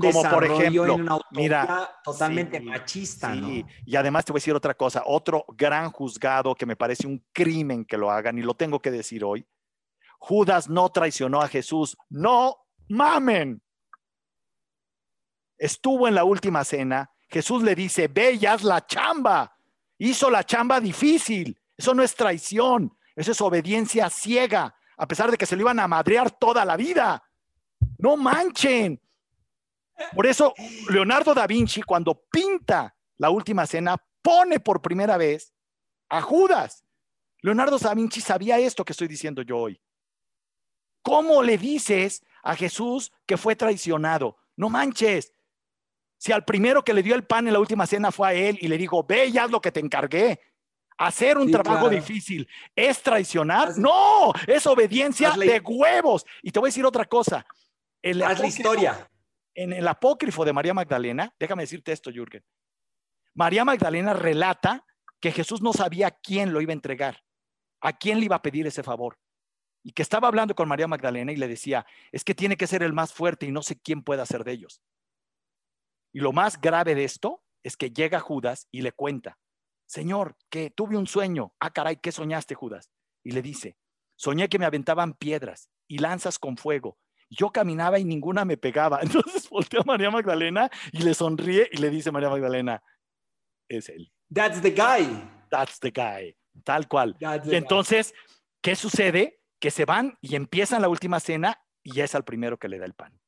como por ejemplo, en una mira, totalmente sí, machista, sí. ¿no? Y además te voy a decir otra cosa, otro gran juzgado que me parece un crimen que lo hagan y lo tengo que decir hoy. Judas no traicionó a Jesús, no mamen. Estuvo en la última cena, Jesús le dice, ve y haz la chamba. Hizo la chamba difícil. Eso no es traición, eso es obediencia ciega, a pesar de que se lo iban a madrear toda la vida. No manchen. Por eso, Leonardo da Vinci, cuando pinta la última cena, pone por primera vez a Judas. Leonardo da Vinci sabía esto que estoy diciendo yo hoy. ¿Cómo le dices a Jesús que fue traicionado? No manches. Si al primero que le dio el pan en la última cena fue a él y le dijo, ve y haz lo que te encargué. Hacer un Sí, trabajo claro. difícil es traicionar. Haz- no, es obediencia Hazle- de huevos. Y te voy a decir otra cosa. El Haz la historia. En el apócrifo de María Magdalena, déjame decirte esto, Jürgen. María Magdalena relata que Jesús no sabía quién lo iba a entregar, a quién le iba a pedir ese favor. Y que estaba hablando con María Magdalena y le decía, es que tiene que ser el más fuerte y no sé quién pueda ser de ellos. Y lo más grave de esto es que llega Judas y le cuenta, Señor, que tuve un sueño. Ah, caray, ¿qué soñaste, Judas? Y le dice, soñé que me aventaban piedras y lanzas con fuego. Yo caminaba y ninguna me pegaba. Entonces voltea a María Magdalena y le sonríe y le dice María Magdalena, es él. That's the guy. That's the guy. Tal cual. Y guy. entonces, ¿qué sucede? Que se van y empiezan la última cena y es al primero que le da el pan.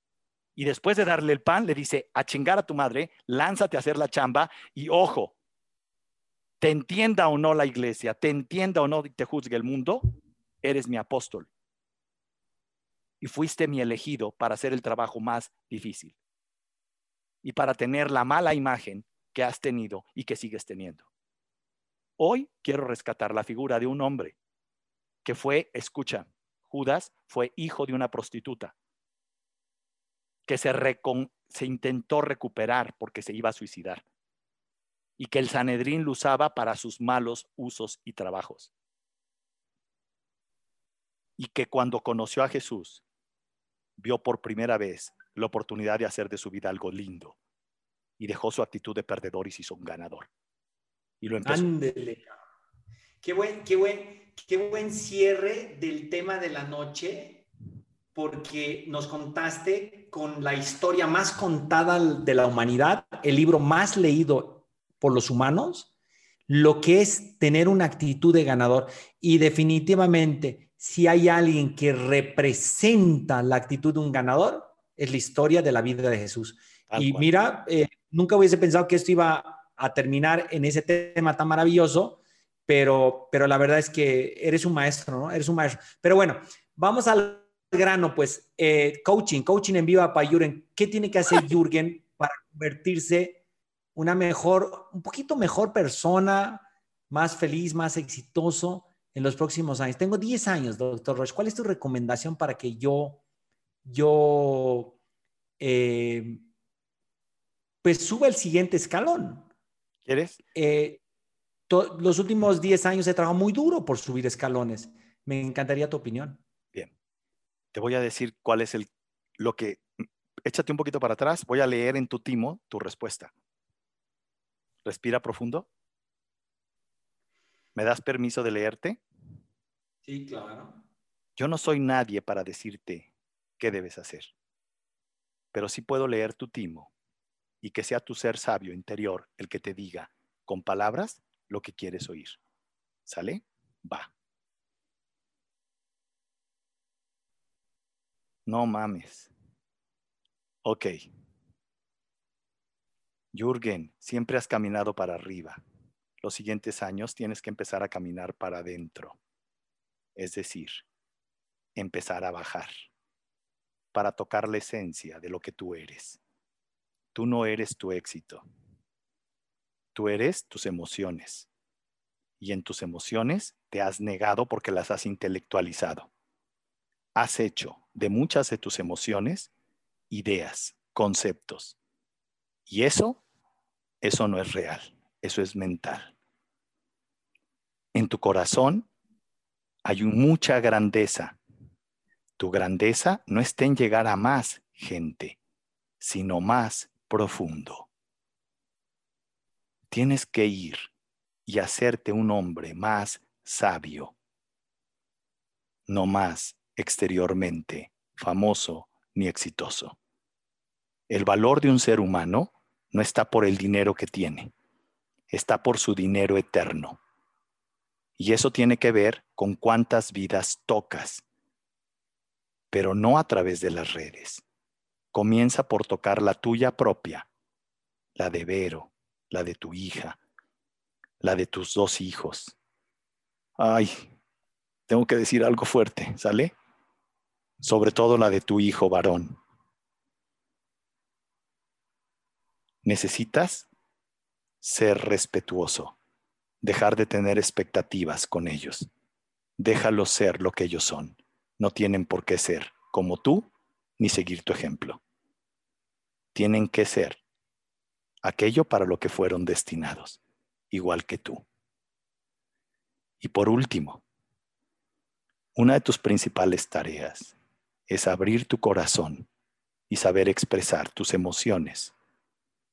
Y después de darle el pan, le dice, a chingar a tu madre, lánzate a hacer la chamba y ojo, te entienda o no la iglesia, te entienda o no y te juzgue el mundo, eres mi apóstol. Y fuiste mi elegido para hacer el trabajo más difícil. Y para tener la mala imagen que has tenido y que sigues teniendo. Hoy quiero rescatar la figura de un hombre que fue, escucha, Judas fue hijo de una prostituta que se, se intentó recuperar porque se iba a suicidar y que el Sanedrín lo usaba para sus malos usos y trabajos. Y que cuando conoció a Jesús, vio por primera vez la oportunidad de hacer de su vida algo lindo y dejó su actitud de perdedor y se hizo un ganador. Y lo empezó. Ándele. Qué buen, qué buen, qué buen cierre del tema de la noche, porque nos contaste con la historia más contada de la humanidad, el libro más leído por los humanos, lo que es tener una actitud de ganador. Y definitivamente, si hay alguien que representa la actitud de un ganador, es la historia de la vida de Jesús. Tal y cual. mira, eh, nunca hubiese pensado que esto iba a terminar en ese tema tan maravilloso, pero, pero la verdad es que eres un maestro, ¿no? Eres un maestro. Pero bueno, vamos al grano, pues, eh, coaching, coaching en viva para Jürgen. ¿Qué tiene que hacer Jürgen para convertirse una mejor, un poquito mejor persona, más feliz, más exitoso en los próximos años? Tengo 10 años, doctor Roche. ¿Cuál es tu recomendación para que yo, yo, eh, pues suba el siguiente escalón? ¿Quieres? Eh, los últimos 10 años he trabajado muy duro por subir escalones. Me encantaría tu opinión. Bien. Te voy a decir cuál es el lo que échate un poquito para atrás, voy a leer en tu timo tu respuesta. Respira profundo. ¿Me das permiso de leerte? Sí, claro. Yo no soy nadie para decirte qué debes hacer, pero sí puedo leer tu timo y que sea tu ser sabio interior el que te diga con palabras lo que quieres oír. ¿Sale? Va. No mames. Ok. Jürgen, siempre has caminado para arriba. Los siguientes años tienes que empezar a caminar para adentro. Es decir, empezar a bajar para tocar la esencia de lo que tú eres. Tú no eres tu éxito. Tú eres tus emociones. Y en tus emociones te has negado porque las has intelectualizado. Has hecho de muchas de tus emociones ideas, conceptos. Y eso, eso no es real, eso es mental. En tu corazón hay mucha grandeza. Tu grandeza no está en llegar a más gente. sino más profundo. Tienes que ir y hacerte un hombre más sabio, no más exteriormente famoso ni exitoso. El valor de un ser humano no está por el dinero que tiene, está por su dinero eterno. Y eso tiene que ver con cuántas vidas tocas, pero no a través de las redes. Comienza por tocar la tuya propia, la de Vero, la de tu hija, la de tus dos hijos. Ay, tengo que decir algo fuerte, ¿sale? Sobre todo la de tu hijo varón. Necesitas ser respetuoso, dejar de tener expectativas con ellos. Déjalos ser lo que ellos son. No tienen por qué ser como tú ni seguir tu ejemplo. Tienen que ser aquello para lo que fueron destinados, igual que tú. Y por último, una de tus principales tareas es abrir tu corazón y saber expresar tus emociones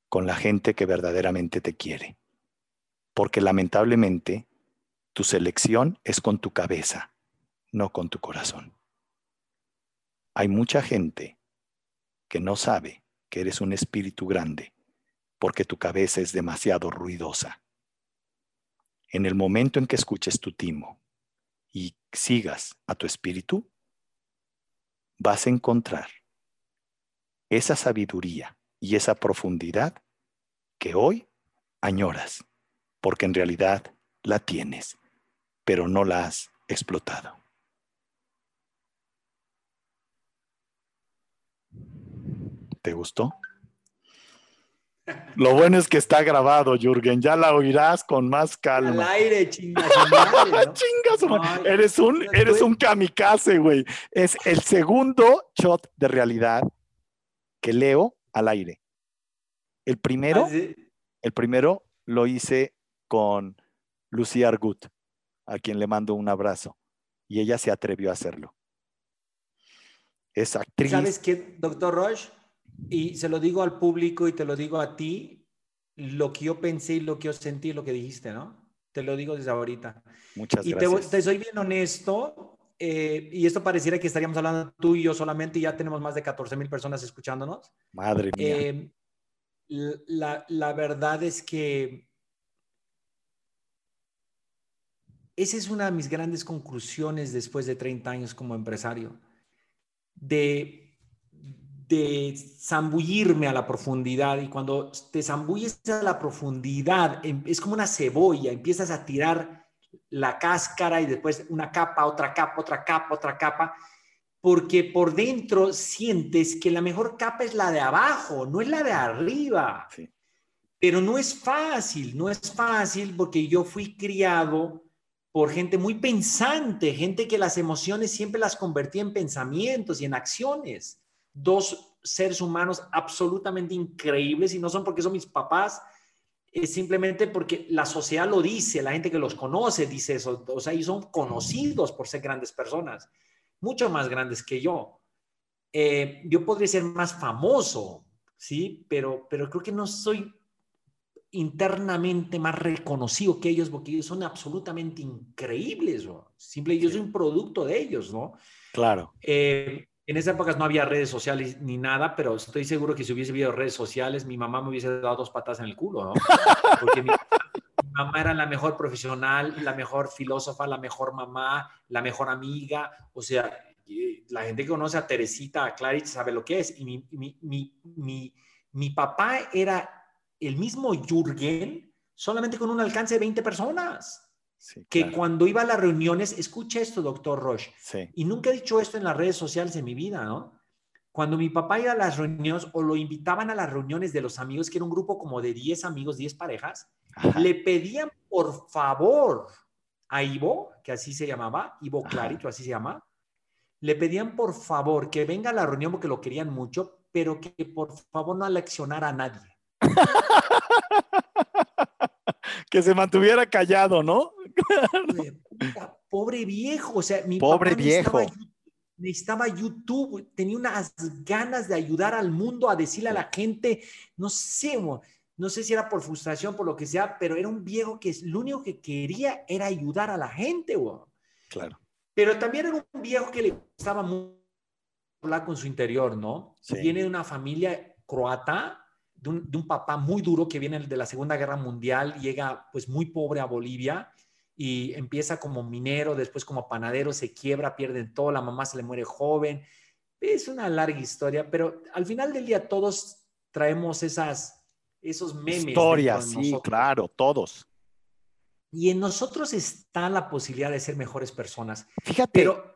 con la gente que verdaderamente te quiere. Porque lamentablemente tu selección es con tu cabeza, no con tu corazón. Hay mucha gente que no sabe que eres un espíritu grande porque tu cabeza es demasiado ruidosa. En el momento en que escuches tu timo y sigas a tu espíritu, vas a encontrar esa sabiduría y esa profundidad que hoy añoras, porque en realidad la tienes, pero no la has explotado. ¿Te gustó? Lo bueno es que está grabado, Jürgen. Ya la oirás con más calma. Al aire, chingas. chingas eres un, eres un kamikaze, güey. Es el segundo shot de realidad que leo al aire. El primero, ¿Ah, el primero lo hice con Lucía Argut, a quien le mando un abrazo, y ella se atrevió a hacerlo. Es actriz. ¿Sabes qué, doctor Roche? Y se lo digo al público y te lo digo a ti, lo que yo pensé y lo que yo sentí, lo que dijiste, ¿no? Te lo digo desde ahorita. Muchas gracias. Y te, soy bien honesto, eh, y esto pareciera que estaríamos hablando tú y yo solamente, y ya tenemos más de 14 mil personas escuchándonos. Madre mía. Eh, la, la verdad es que esa es una de mis grandes conclusiones después de 30 años como empresario, de, de zambullirme a la profundidad. Y cuando te zambulles a la profundidad, em, es como una cebolla, empiezas a tirar la cáscara y después una capa, otra capa, otra capa, otra capa porque por dentro sientes que la mejor capa es la de abajo, no es la de arriba. Pero no es fácil, no es fácil porque yo fui criado por gente muy pensante, gente que las emociones siempre las convertía en pensamientos y en acciones. Dos seres humanos absolutamente increíbles y no son porque son mis papás, es simplemente porque la sociedad lo dice, la gente que los conoce dice eso, o sea, y son conocidos por ser grandes personas mucho más grandes que yo. Eh, yo podría ser más famoso, ¿sí? Pero, pero creo que no soy internamente más reconocido que ellos porque ellos son absolutamente increíbles. ¿no? Simple, yo soy un producto de ellos, ¿no? Claro. Eh, en esa época no había redes sociales ni nada, pero estoy seguro que si hubiese habido redes sociales, mi mamá me hubiese dado dos patas en el culo, ¿no? Porque mi, mamá era la mejor profesional, la mejor filósofa, la mejor mamá, la mejor amiga. O sea, la gente que conoce a Teresita, a Clarice, sabe lo que es. Y mi, mi, mi, mi papá era el mismo Jürgen, solamente con un alcance de 20 personas. que cuando iba a las reuniones, escucha esto, doctor Roche, y nunca he dicho esto en las redes sociales en mi vida, ¿no? Cuando mi papá iba a las reuniones o lo invitaban a las reuniones de los amigos, que era un grupo como de 10 amigos, 10 parejas, le pedían por favor a Ivo, que así se llamaba, Ivo Clarito, así se llama, le pedían por favor que venga a la reunión porque lo querían mucho, pero que por favor no aleccionara a nadie. que se mantuviera callado, ¿no? pobre viejo, o sea, mi pobre viejo. necesitaba YouTube, tenía unas ganas de ayudar al mundo, a decirle a la gente, no sé, no sé si era por frustración, por lo que sea, pero era un viejo que lo único que quería era ayudar a la gente, Claro. Pero también era un viejo que le gustaba mucho hablar con su interior, ¿no? Viene de una familia croata, de un, de un, papá muy duro que viene de la Segunda Guerra Mundial, llega pues muy pobre a Bolivia y empieza como minero, después como panadero, se quiebra, pierden todo, la mamá se le muere joven. Es una larga historia, pero al final del día todos traemos esas, esos memes. Historias, sí, claro, todos. Y en nosotros está la posibilidad de ser mejores personas. Fíjate. Pero,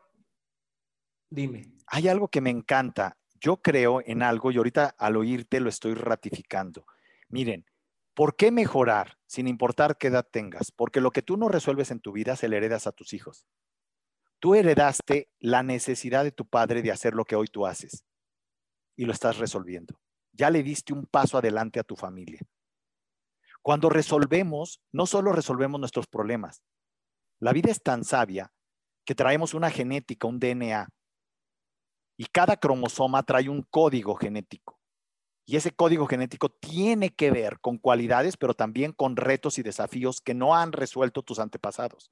dime. Hay algo que me encanta. Yo creo en algo y ahorita al oírte lo estoy ratificando. Miren, ¿por qué mejorar sin importar qué edad tengas? Porque lo que tú no resuelves en tu vida se le heredas a tus hijos. Tú heredaste la necesidad de tu padre de hacer lo que hoy tú haces y lo estás resolviendo. Ya le diste un paso adelante a tu familia. Cuando resolvemos, no solo resolvemos nuestros problemas. La vida es tan sabia que traemos una genética, un DNA, y cada cromosoma trae un código genético. Y ese código genético tiene que ver con cualidades, pero también con retos y desafíos que no han resuelto tus antepasados.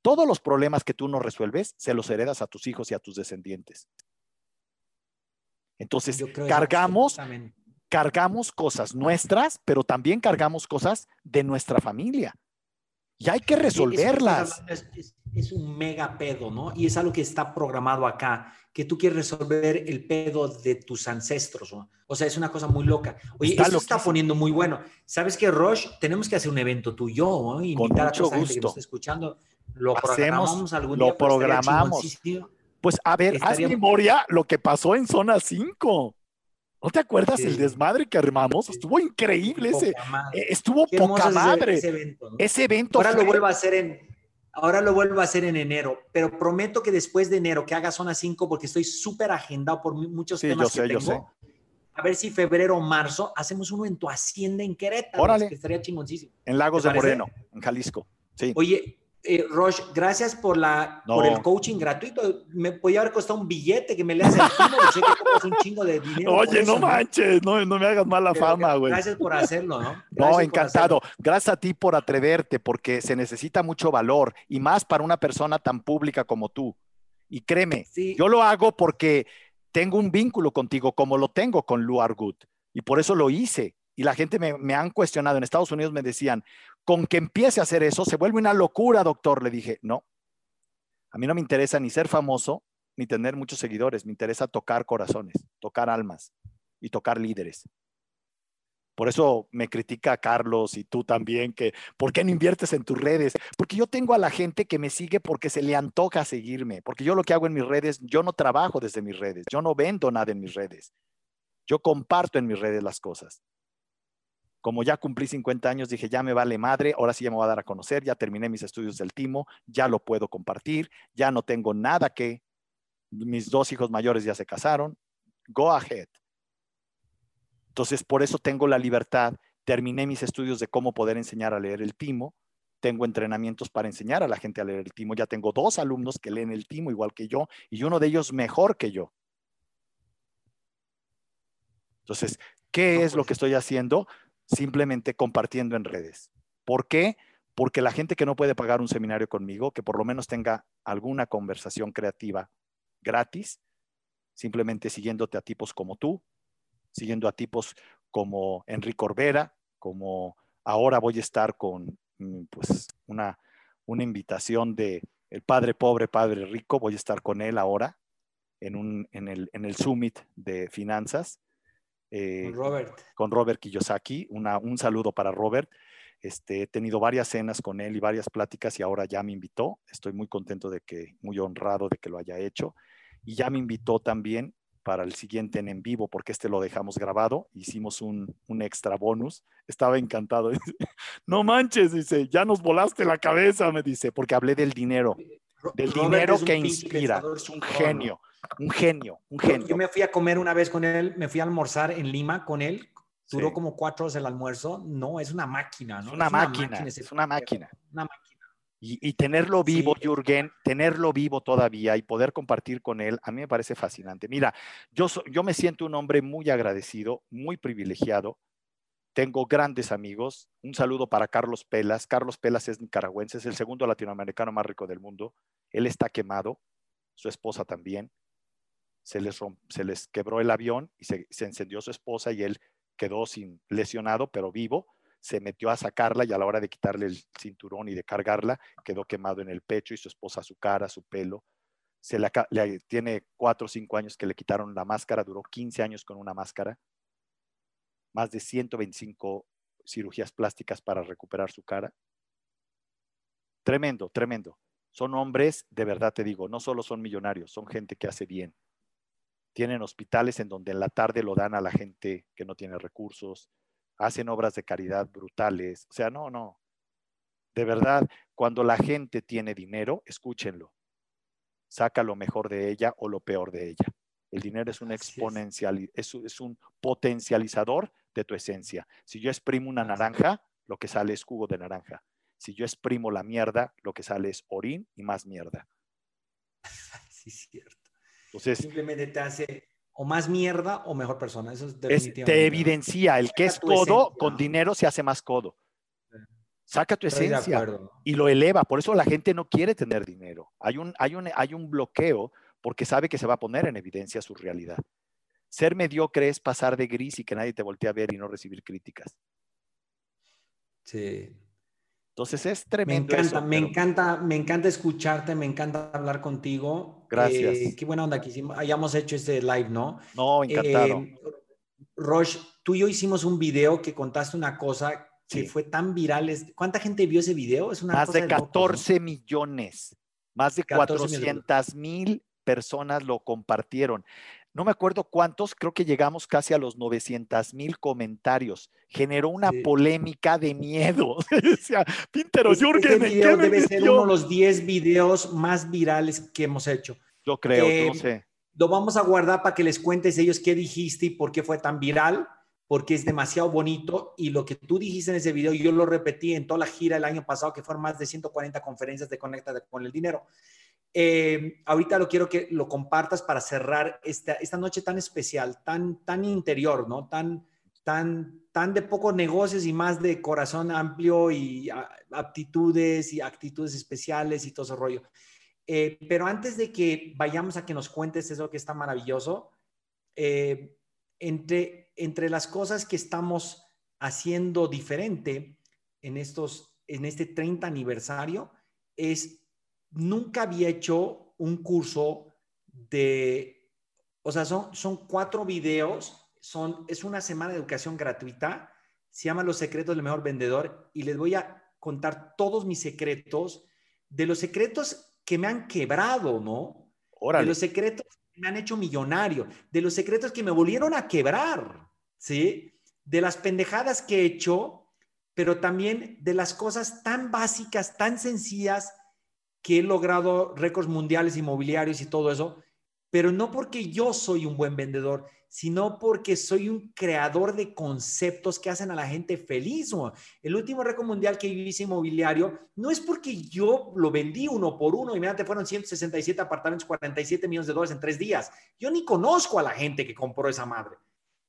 Todos los problemas que tú no resuelves, se los heredas a tus hijos y a tus descendientes. Entonces, cargamos, cargamos cosas nuestras, pero también cargamos cosas de nuestra familia. Y hay que resolverlas. Es, un mega pedo, ¿no? Y es algo que está programado acá, que tú quieres resolver el pedo de tus ancestros, ¿no? O sea, es una cosa muy loca. Oye, está esto está poniendo muy bueno. ¿Sabes qué, Roche? Tenemos que hacer un evento tú y yo, ¿no? Invitar Con mucho a gusto. que está escuchando. Lo programamos algún día. Lo pues, programamos. Pues a ver, haz memoria lo que pasó en Zona 5. ¿No te acuerdas el desmadre que armamos? Estuvo increíble ese. Eh, estuvo poca madre. Ese, evento, ese evento. Ahora lo vuelvo a hacer en. Ahora lo vuelvo a hacer en enero, pero prometo que después de enero que haga zona 5 porque estoy súper agendado por muchos temas que tengo. A ver si febrero o marzo hacemos uno en tu hacienda en Querétaro. Órale. Que estaría chingoncísimo. En Lagos de Moreno, en Jalisco. Sí. Oye, eh, Roche, gracias por, la, por el coaching gratuito. Me podía haber costado un billete que me le hace el timo, sé que un chingo de dinero. Oye, no manches, ¿no? no, me hagas mala fama, güey. Gracias por hacerlo, ¿no? no, encantado. Gracias a ti por atreverte, porque se necesita mucho valor y más para una persona tan pública como tú. Y créeme, yo lo hago porque tengo un vínculo contigo, como lo tengo con Lu Argut, y por eso lo hice. Y la gente me, han cuestionado. En Estados Unidos me decían, con que empiece a hacer eso, se vuelve una locura, doctor. Le dije, no, a mí no me interesa ni ser famoso, ni tener muchos seguidores, me interesa tocar corazones, tocar almas y tocar líderes. Por eso me critica Carlos y tú también, que ¿por qué no inviertes en tus redes? Porque yo tengo a la gente que me sigue porque se le antoja seguirme, porque yo lo que hago en mis redes, yo no trabajo desde mis redes, yo no vendo nada en mis redes, yo comparto en mis redes las cosas como ya cumplí 50 años, dije, ya me vale madre, ahora sí ya me voy a dar a conocer, ya terminé mis estudios del timo, ya lo puedo compartir, ya no tengo nada que, mis dos hijos mayores ya se casaron, go ahead. Entonces, por eso tengo la libertad, terminé mis estudios de cómo poder enseñar a leer el timo, tengo entrenamientos para enseñar a la gente a leer el timo, ya tengo dos alumnos que leen el timo igual que yo y uno de ellos mejor que yo. Entonces, ¿qué es lo pues que estoy haciendo? Simplemente compartiendo en redes. ¿Por qué? Porque la gente que no puede pagar un seminario conmigo, que por lo menos tenga alguna conversación creativa gratis, simplemente siguiéndote a tipos como tú, siguiendo a tipos como Enrique Orbera, como ahora voy a estar con mm, pues, una, una invitación de el padre pobre, padre rico, voy a estar con él ahora en, un, en, el, en el summit de finanzas eh, con Robert. Con Robert Kiyosaki. un saludo para Robert. Este, he tenido varias cenas con él y varias pláticas y ahora ya me invitó. Estoy muy contento de que, muy honrado de que lo haya hecho. Y ya me invitó también para el siguiente en en vivo, porque este lo dejamos grabado. Hicimos un, extra bonus. Estaba encantado. no manches, dice, ya nos volaste la cabeza, me dice, porque hablé del dinero. Del dinero que inspira. Es un genio. Un genio, un genio. Yo me fui a comer una vez con él, me fui a almorzar en Lima con él. Duró como cuatro horas el almuerzo. No, es una máquina, ¿no? Es una, máquina, es una máquina. Una máquina. Y, tenerlo vivo, Jürgen, tenerlo vivo todavía y poder compartir con él, a mí me parece fascinante. Mira, yo, yo me siento un hombre muy agradecido, muy privilegiado. Tengo grandes amigos. Un saludo para Carlos Pelas. Carlos Pelas es nicaragüense, es el segundo latinoamericano más rico del mundo. Él está quemado, su esposa también. Se les, se les quebró el avión y se, se encendió su esposa y él quedó sin lesionado, pero vivo se metió a sacarla y a la hora de quitarle el cinturón y de cargarla, quedó quemado en el pecho y su esposa su cara, su pelo. Se le, tiene cuatro o cinco años que le quitaron la máscara, duró 15 años con una máscara, más de 125 cirugías plásticas para recuperar su cara. Tremendo, tremendo. Son hombres, de verdad te digo, no solo son millonarios, son gente que hace bien. Tienen hospitales en donde en la tarde lo dan a la gente que no tiene recursos, hacen obras de caridad brutales. O sea, no, no. De verdad, cuando la gente tiene dinero, escúchenlo. Saca lo mejor de ella o lo peor de ella. El dinero es un exponencial, es. Es, un potencializador de tu esencia. Si yo exprimo una naranja, lo que sale es jugo de naranja. Si yo exprimo la mierda, lo que sale es orín y más mierda. Sí, es cierto. Entonces, simplemente te hace o más mierda o mejor persona. Eso es definitivamente. te evidencia, el que es codo con dinero se hace más codo. Saca tu esencia y lo eleva. Por eso la gente no quiere tener dinero. Hay un, hay, un, hay un bloqueo porque sabe que se va a poner en evidencia su realidad. Ser mediocre es pasar de gris y que nadie te voltee a ver y no recibir críticas. Sí, entonces es tremendo. Me encanta, me encanta, me encanta escucharte, me encanta hablar contigo. Gracias. Eh, qué buena onda que hayamos hecho este live, ¿no? No, encantado. Eh, Roche, tú y yo hicimos un video que contaste una cosa que fue tan viral. ¿Cuánta gente vio ese video? Es una Más de 14 millones. Más de 400 mil personas lo compartieron no me acuerdo cuántos, creo que llegamos casi a los 900 mil comentarios. Generó una polémica de miedo. Decía, Pintero, Jürgen, debe ser uno de los 10 videos más virales que hemos hecho. Yo creo, no eh, sé. Lo vamos a guardar para que les cuentes ellos qué dijiste y por qué fue tan viral, porque es demasiado bonito y lo que tú dijiste en ese video, yo lo repetí en toda la gira el año pasado, que fueron más de 140 conferencias de Conecta con el Dinero. Eh, ahorita lo quiero que lo compartas para cerrar esta, esta noche tan especial, tan, tan interior, ¿no? Tan, tan, tan de pocos negocios y más de corazón amplio y aptitudes y actitudes especiales y todo ese rollo. Eh, pero antes de que vayamos a que nos cuentes eso que está maravilloso, eh, entre, entre las cosas que estamos haciendo diferente en, estos, en este 30 aniversario es nunca había hecho un curso de, o sea, son, son cuatro videos, son, es una semana de educación gratuita, se llama Los secretos del mejor vendedor y les voy a contar todos mis secretos, de los secretos que me han quebrado, ¿no? De los secretos que me han hecho millonario, de los secretos que me volvieron a quebrar, ¿sí? De las pendejadas que he hecho, pero también de las cosas tan básicas, tan sencillas, que he logrado récords mundiales inmobiliarios y todo eso, pero no porque yo soy un buen vendedor, sino porque soy un creador de conceptos que hacen a la gente feliz. El último récord mundial que hice inmobiliario no es porque yo lo vendí uno por uno y te fueron 167 apartamentos, 47 millones de dólares en tres días. Yo ni conozco a la gente que compró esa madre,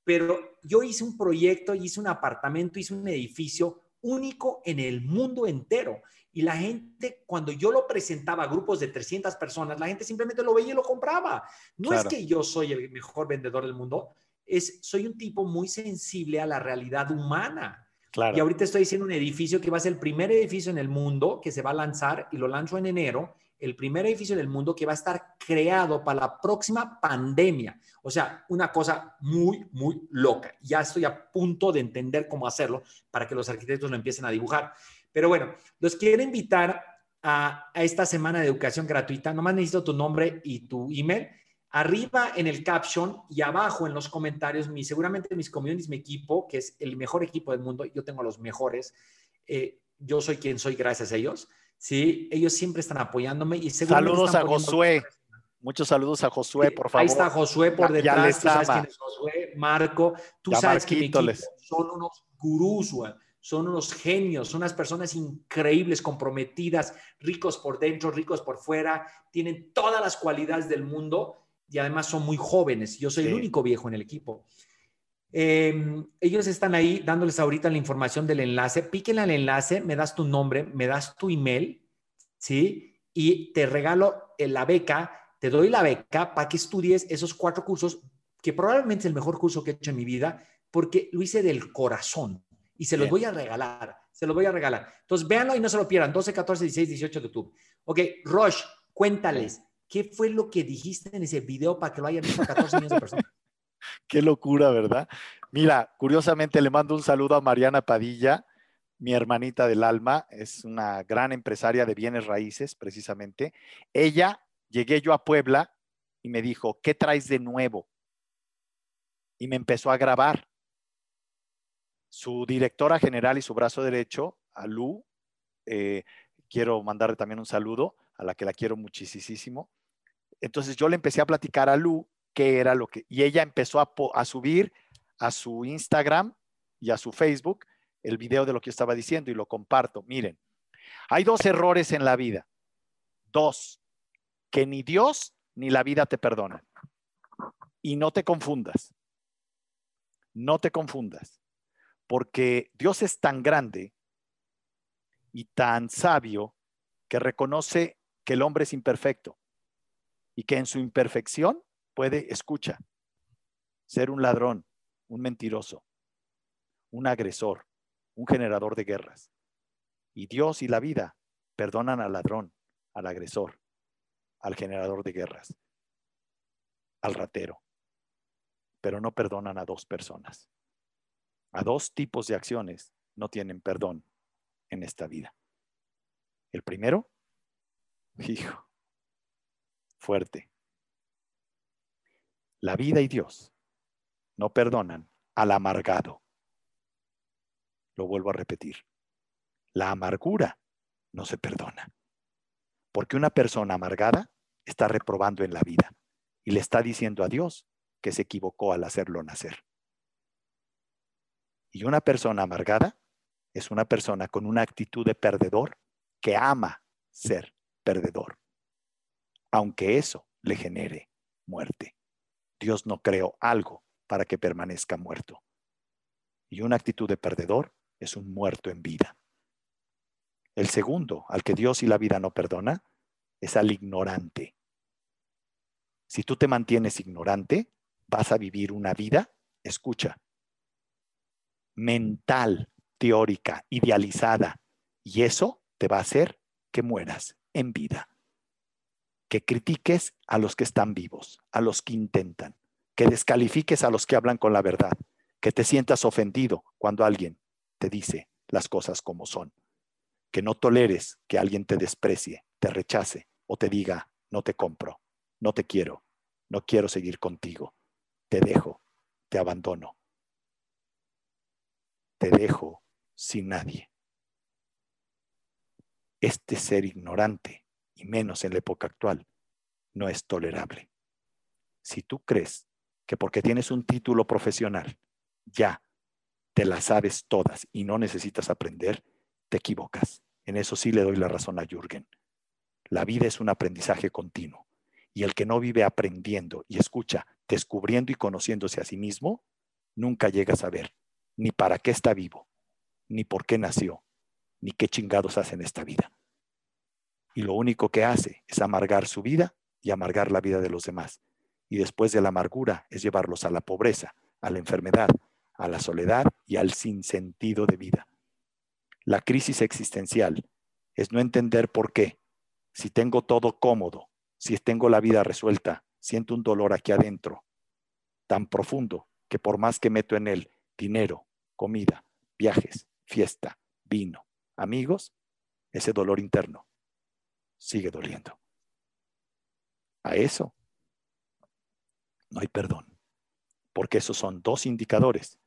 pero yo hice un proyecto, hice un apartamento, hice un edificio único en el mundo entero. Y la gente, cuando yo lo presentaba a grupos de 300 personas, la gente simplemente lo veía y lo compraba. No es que yo soy el mejor vendedor del mundo, es soy un tipo muy sensible a la realidad humana. Claro. Y ahorita estoy haciendo un edificio que va a ser el primer edificio en el mundo que se va a lanzar y lo lanzo en enero, el primer edificio en el mundo que va a estar creado para la próxima pandemia. O sea, una cosa muy, muy loca. Ya estoy a punto de entender cómo hacerlo para que los arquitectos lo empiecen a dibujar. Pero bueno, los quiero invitar a, esta semana de educación gratuita. Nomás necesito tu nombre y tu email. Arriba en el caption y abajo en los comentarios, mi, seguramente mis communities, mi equipo, que es el mejor equipo del mundo, yo tengo los mejores. Eh, yo soy quien soy gracias a ellos. Sí, ellos siempre están apoyándome y Saludos a Josué. Muchos saludos a Josué, por favor. Ahí está Josué por detrás. tú sabes quién es Josué, Marco. Tú sabes que mi equipo son unos gurús, güey son unos genios, son unas personas increíbles, comprometidas, ricos por dentro, ricos por fuera, tienen todas las cualidades del mundo y además son muy jóvenes. Yo soy el único viejo en el equipo. Em, ellos están ahí dándoles ahorita la información del enlace. Píquenle al enlace, me das tu nombre, me das tu email, ¿sí? Y te regalo la beca, te doy la beca para que estudies esos cuatro cursos, que probablemente es el mejor curso que he hecho en mi vida, porque lo hice del corazón y se los voy a regalar. Se los voy a regalar. Entonces, véanlo y no se lo pierdan. 12, 14, 16, 18 de YouTube. Ok, Rosh, cuéntales, ¿qué fue lo que dijiste en ese video para que lo hayan visto 14 millones de personas? Qué locura, ¿verdad? Mira, curiosamente le mando un saludo a Mariana Padilla, mi hermanita del alma, es una gran empresaria de bienes raíces, precisamente. Ella, llegué yo a Puebla y me dijo, ¿qué traes de nuevo? Y me empezó a grabar su directora general y su brazo derecho, a Lu, eh, quiero mandarle también un saludo, a la que la quiero muchísimo. Entonces yo le empecé a platicar a Lu qué era lo que, y ella empezó a, a subir a su Instagram y a su Facebook el video de lo que yo estaba diciendo y lo comparto. Miren, hay dos errores en la vida. Dos, que ni Dios ni la vida te perdonan. Y no te confundas. No te confundas porque Dios es tan grande y tan sabio que reconoce que el hombre es imperfecto y que en su imperfección puede, escucha, ser un ladrón, un mentiroso, un agresor, un generador de guerras. Y Dios y la vida perdonan al ladrón, al agresor, al generador de guerras, al ratero, pero no perdonan a dos personas a dos tipos de acciones no tienen perdón en esta vida. El primero, hijo, fuerte. La vida y Dios no perdonan al amargado. Lo vuelvo a repetir. La amargura no se perdona. Porque una persona amargada está reprobando en la vida y le está diciendo a Dios que se equivocó al hacerlo nacer. Y una persona amargada es una persona con una actitud de perdedor que ama ser perdedor, aunque eso le genere muerte. Dios no creó algo para que permanezca muerto. Y una actitud de perdedor es un muerto en vida. El segundo, al que Dios y la vida no perdona, es al ignorante. Si tú te mantienes ignorante, vas a vivir una vida, escucha, mental, teórica, idealizada. Y eso te va a hacer que mueras en vida. Que critiques a los que están vivos, a los que intentan. Que descalifiques a los que hablan con la verdad. Que te sientas ofendido cuando alguien te dice las cosas como son. Que no toleres que alguien te desprecie, te rechace o te diga, no te compro, no te quiero, no quiero seguir contigo, te dejo, te abandono te dejo sin nadie. Este ser ignorante, y menos en la época actual, no es tolerable. Si tú crees que porque tienes un título profesional, ya te las sabes todas y no necesitas aprender, te equivocas. En eso sí le doy la razón a Jürgen. La vida es un aprendizaje continuo y el que no vive aprendiendo y escucha, descubriendo y conociéndose a sí mismo, nunca llega a saber ni para qué está vivo, ni por qué nació, ni qué chingados hace en esta vida. Y lo único que hace es amargar su vida y amargar la vida de los demás. Y después de la amargura es llevarlos a la pobreza, a la enfermedad, a la soledad y al sinsentido de vida. La crisis existencial es no entender por qué, si tengo todo cómodo, si tengo la vida resuelta, siento un dolor aquí adentro, tan profundo que por más que meto en él dinero, comida, viajes, fiesta, vino, amigos, ese dolor interno sigue doliendo. A eso no hay perdón, porque esos son dos indicadores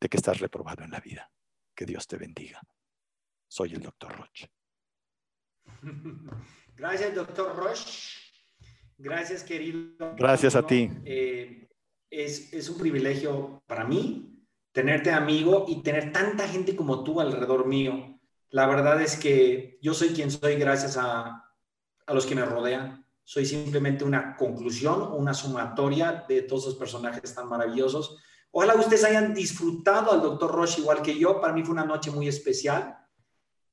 de que estás reprobado en la vida. Que Dios te bendiga. Soy el doctor Roche. Gracias, doctor Roche. Gracias, querido. Gracias a ti. Eh, es, es un privilegio para mí tenerte amigo y tener tanta gente como tú alrededor mío. La verdad es que yo soy quien soy gracias a, a los que me rodean. Soy simplemente una conclusión, una sumatoria de todos esos personajes tan maravillosos. Ojalá ustedes hayan disfrutado al doctor Roche igual que yo. Para mí fue una noche muy especial.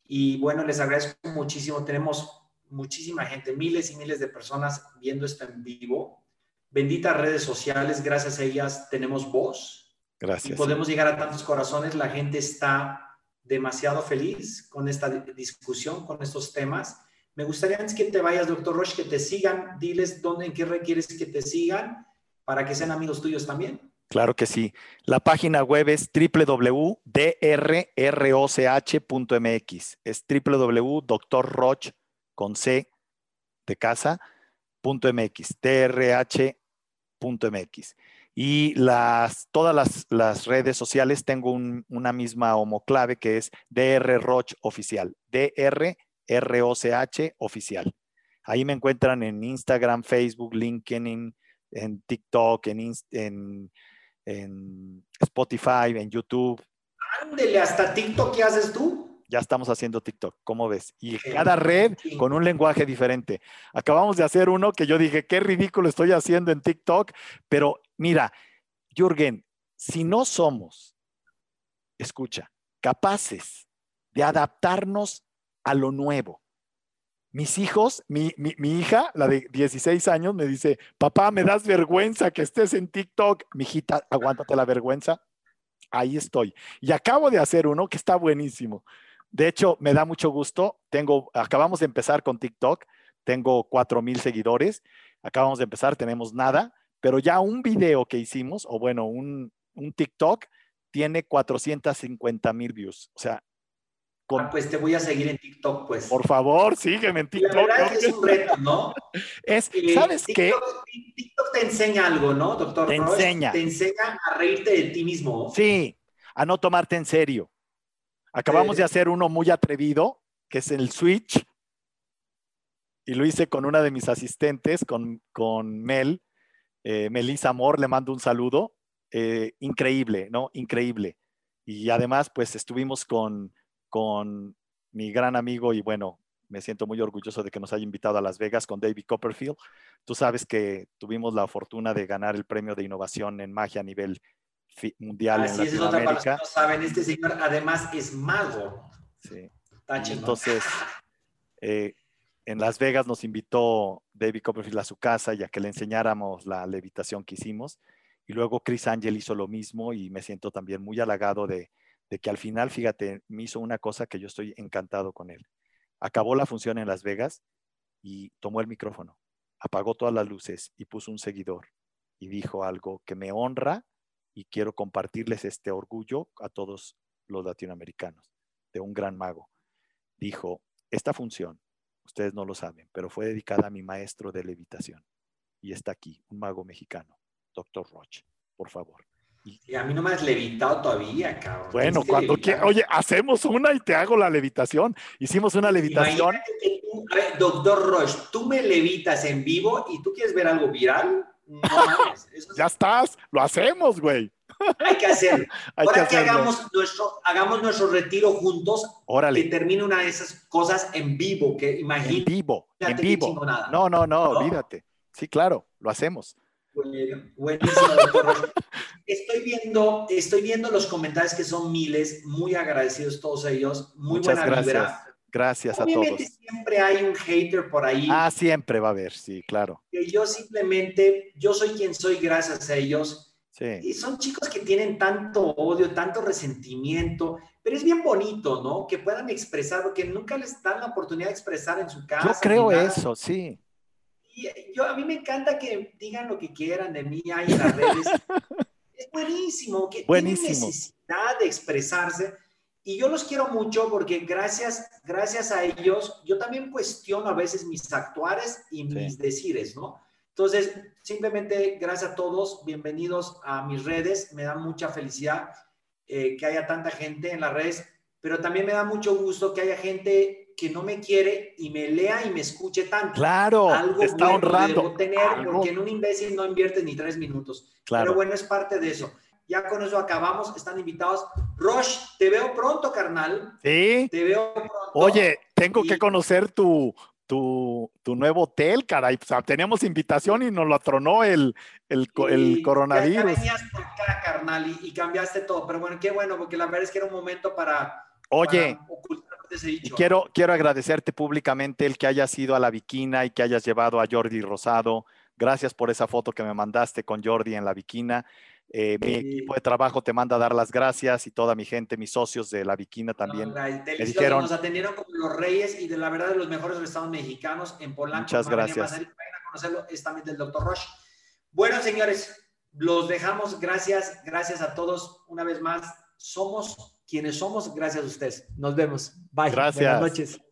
Y bueno, les agradezco muchísimo. Tenemos muchísima gente, miles y miles de personas viendo esto en vivo. Benditas redes sociales, gracias a ellas tenemos voz. Gracias. Y podemos llegar a tantos corazones. La gente está demasiado feliz con esta discusión, con estos temas. Me gustaría antes que te vayas, doctor Roche, que te sigan. Diles dónde, en qué requieres que te sigan para que sean amigos tuyos también. Claro que sí. La página web es www.drroch.mx. Es www.drroch con C de casa, punto MX, drh.mx. Y las, todas las, redes sociales tengo una misma homoclave que es drroch oficial, drroch oficial. Ahí me encuentran en Instagram, Facebook, LinkedIn, en TikTok, en Spotify, en YouTube. Ándele, hasta TikTok, ¿qué haces tú? Ya estamos haciendo TikTok, ¿cómo ves? Y cada red con un lenguaje diferente. Acabamos de hacer uno que yo dije, qué ridículo estoy haciendo en TikTok, pero mira, Jürgen, si no somos, escucha, capaces de adaptarnos a lo nuevo. Mis hijos, mi, mi, hija, la de 16 años, me dice, papá, me das vergüenza que estés en TikTok. Mijita, aguántate la vergüenza. Ahí estoy. Y acabo de hacer uno que está buenísimo. De hecho, me da mucho gusto. Tengo, acabamos de empezar con TikTok. Tengo 4,000 seguidores. Acabamos de empezar, tenemos nada. Pero ya un video que hicimos, o bueno, un, un TikTok, tiene 450 mil views. O sea, ah, pues te voy a seguir en TikTok, pues. Por favor, sígueme en TikTok. La verdad es, que es un reto, ¿no? es, eh, ¿sabes qué? TikTok te enseña algo, ¿no, doctor? Te enseña. Te enseña a reírte de ti mismo. Sí, a no tomarte en serio. Acabamos de hacer uno muy atrevido, que es el Switch. Y lo hice con una de mis asistentes, con, con Mel, eh, Melissa Amor, le mando un saludo. Eh, increíble, ¿no? Increíble. Y además, pues estuvimos con, con mi gran amigo y bueno, me siento muy orgulloso de que nos haya invitado a Las Vegas con David Copperfield. Tú sabes que tuvimos la fortuna de ganar el premio de innovación en magia a nivel mundial Así en es, otra para los que no saben, este señor además es mago. Sí. Entonces, eh, en Las Vegas nos invitó David Copperfield a su casa ya que le enseñáramos la levitación que hicimos. Y luego Chris Angel hizo lo mismo y me siento también muy halagado de, de que al final, fíjate, me hizo una cosa que yo estoy encantado con él. Acabó la función en Las Vegas y tomó el micrófono, apagó todas las luces y puso un seguidor y dijo algo que me honra y quiero compartirles este orgullo a todos los latinoamericanos de un gran mago. Dijo, esta función, ustedes no lo saben, pero fue dedicada a mi maestro de levitación. Y está aquí, un mago mexicano, doctor Roche, por favor. Y a mí no me has levitado todavía, cabrón. Bueno, cuando quieras, oye, hacemos una y te hago la levitación. Hicimos una levitación. doctor Roche, tú me levitas en vivo y tú quieres ver algo viral. Ya estás, lo hacemos, güey. Hay que hacerlo. Ahora que, hagamos, nuestro, hagamos nuestro retiro juntos, Órale. que termine una de esas cosas en vivo, que imagínate. En vivo, en vivo. No, no, no, olvídate. Sí, claro, lo hacemos. Buenísimo, doctor. estoy viendo, estoy viendo los comentarios que son miles, muy agradecidos todos ellos, muy Muchas buena gracias. Gracias a todos. siempre hay un hater por ahí. Ah, siempre va a haber, sí, claro. Que yo simplemente, yo soy quien soy gracias a ellos. Sí. Y son chicos que tienen tanto odio, tanto resentimiento, pero es bien bonito, ¿no? Que puedan expresar, porque nunca les dan la oportunidad de expresar en su casa. Yo creo eso, sí. Y yo, a mí me encanta que digan lo que quieran de mí ahí en las redes. es buenísimo, que buenísimo. tienen necesidad de expresarse y yo los quiero mucho porque gracias, gracias a ellos, yo también cuestiono a veces mis actuares y mis decires, ¿no? Entonces, simplemente gracias a todos, bienvenidos a mis redes, me da mucha felicidad eh, que haya tanta gente en las redes, pero también me da mucho gusto que haya gente que no me quiere y me lea y me escuche tanto. Claro, algo te está honrando. tener porque en un imbécil no inviertes ni tres minutos. Claro. Pero bueno, es parte de eso. Ya con eso acabamos, están invitados. Roche, te veo pronto, carnal. Sí. Te veo pronto. Oye, tengo que conocer tu, tu, tu, nuevo hotel, caray. O sea, teníamos invitación y nos lo atronó el, el, el coronavirus. Ya, venías por acá, carnal, y, y, cambiaste todo. Pero bueno, qué bueno, porque la verdad es que era un momento para. Oye, y quiero, quiero agradecerte públicamente el que hayas ido a la Viquina y que hayas llevado a Jordi Rosado. Gracias por esa foto que me mandaste con Jordi en la Viquina. Eh, mi equipo de trabajo te manda a dar las gracias y toda mi gente, mis socios de la Viquina también. No, me dijeron, nos atendieron como los reyes y de la verdad de los mejores restaurantes mexicanos en Polanco. Muchas gracias. Vayan a conocerlo, es también del Dr. Roche. Bueno, señores, los dejamos. Gracias, gracias a todos una vez más. Somos quienes somos gracias a ustedes. Nos vemos. Bye. Gracias. Buenas noches.